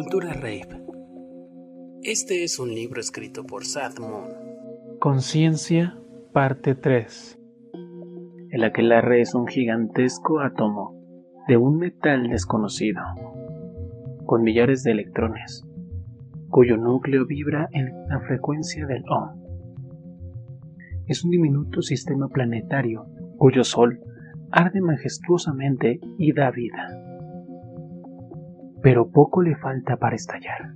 Cultura Rave. Este es un libro escrito por Sad Moon. Conciencia, parte 3. El aquelarre es un gigantesco átomo de un metal desconocido, con millares de electrones, cuyo núcleo vibra en la frecuencia del Ohm. Es un diminuto sistema planetario cuyo Sol arde majestuosamente y da vida. Pero poco le falta para estallar.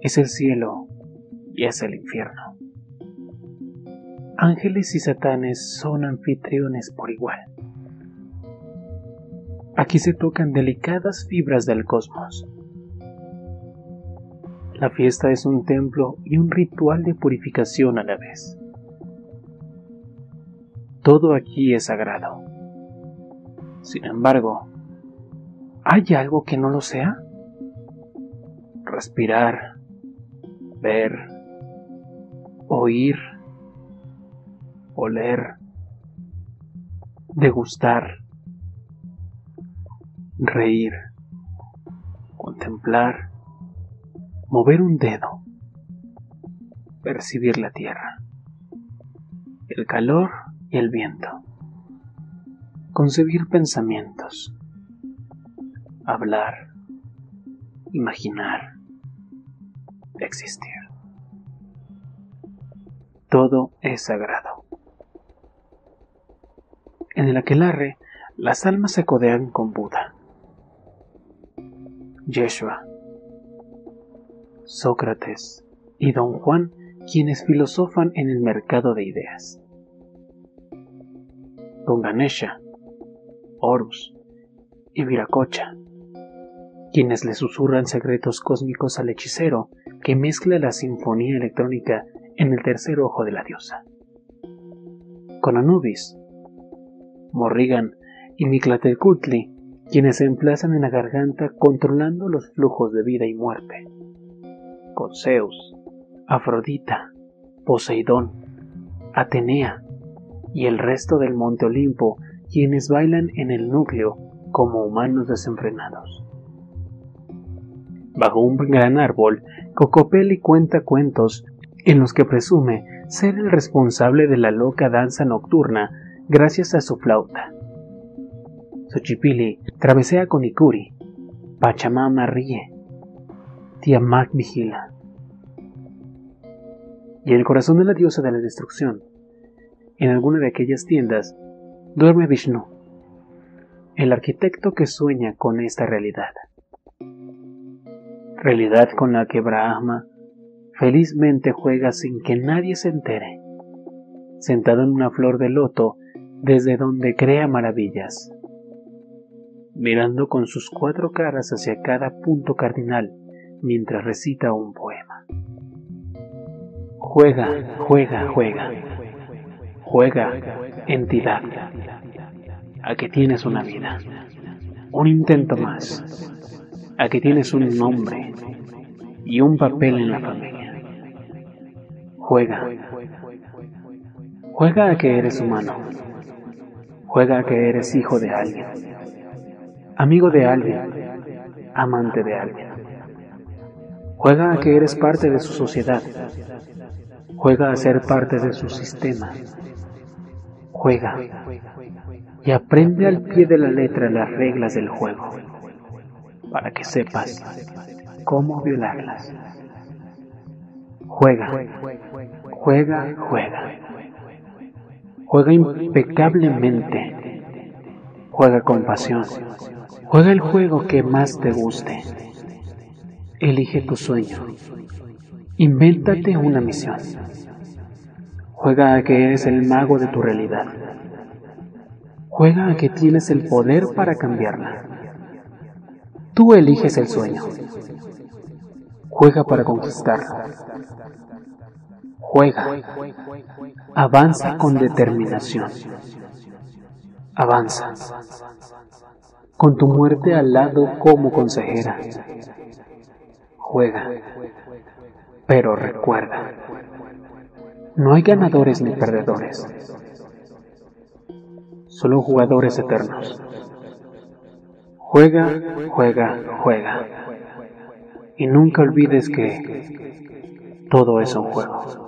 Es el cielo y es el infierno. Ángeles y satanes son anfitriones por igual. Aquí se tocan delicadas fibras del cosmos. La fiesta es un templo y un ritual de purificación a la vez. Todo aquí es sagrado. Sin embargo, ¿hay algo que no lo sea? Respirar, ver, oír, oler, degustar, reír, contemplar, mover un dedo, percibir la tierra, el calor y el viento, concebir pensamientos, hablar, imaginar, existir. Todo es sagrado. En el aquelarre, las almas se codean con Buda, Yeshua, Sócrates y Don Juan, quienes filosofan en el mercado de ideas. Don Ganesha, Horus y Viracocha, quienes le susurran secretos cósmicos al hechicero que mezcla la sinfonía electrónica en el tercer ojo de la diosa. Con Anubis, Morrigan y Mictlantecuhtli, quienes se emplazan en la garganta controlando los flujos de vida y muerte. Con Zeus, Afrodita, Poseidón, Atenea y el resto del Monte Olimpo, quienes bailan en el núcleo como humanos desenfrenados. Bajo un gran árbol, Cocopelli cuenta cuentos en los que presume ser el responsable de la loca danza nocturna gracias a su flauta. Xochipilli travesea con Ikuri, Pachamama ríe, Tiamat vigila. Y en el corazón de la diosa de la destrucción, en alguna de aquellas tiendas, duerme Vishnu, el arquitecto que sueña con esta realidad. Realidad con la que Brahma felizmente juega sin que nadie se entere, sentado en una flor de loto desde donde crea maravillas, mirando con sus cuatro caras hacia cada punto cardinal mientras recita un poema. Juega, juega, juega, juega, entidad, a que tienes una vida, un intento más, a que tienes un nombre y un papel en la familia. Juega. Juega a que eres humano. Juega a que eres hijo de alguien. Amigo de alguien. Amante de alguien. Juega a que eres parte de su sociedad. Juega a ser parte de su sistema. Juega. Y aprende al pie de la letra las reglas del juego. Para que sepas cómo violarlas. Juega, juega, juega. Juega impecablemente. Juega con pasión. Juega el juego que más te guste. Elige tu sueño. Invéntate una misión. Juega a que eres el mago de tu realidad. Juega a que tienes el poder para cambiarla. Tú eliges el sueño. Juega para conquistarlo. Juega. Avanza con determinación. Avanza. Con tu muerte al lado como consejera. Juega. Pero recuerda, no hay ganadores ni perdedores. Solo jugadores eternos. Juega, juega, juega. Y nunca olvides que todo es un juego.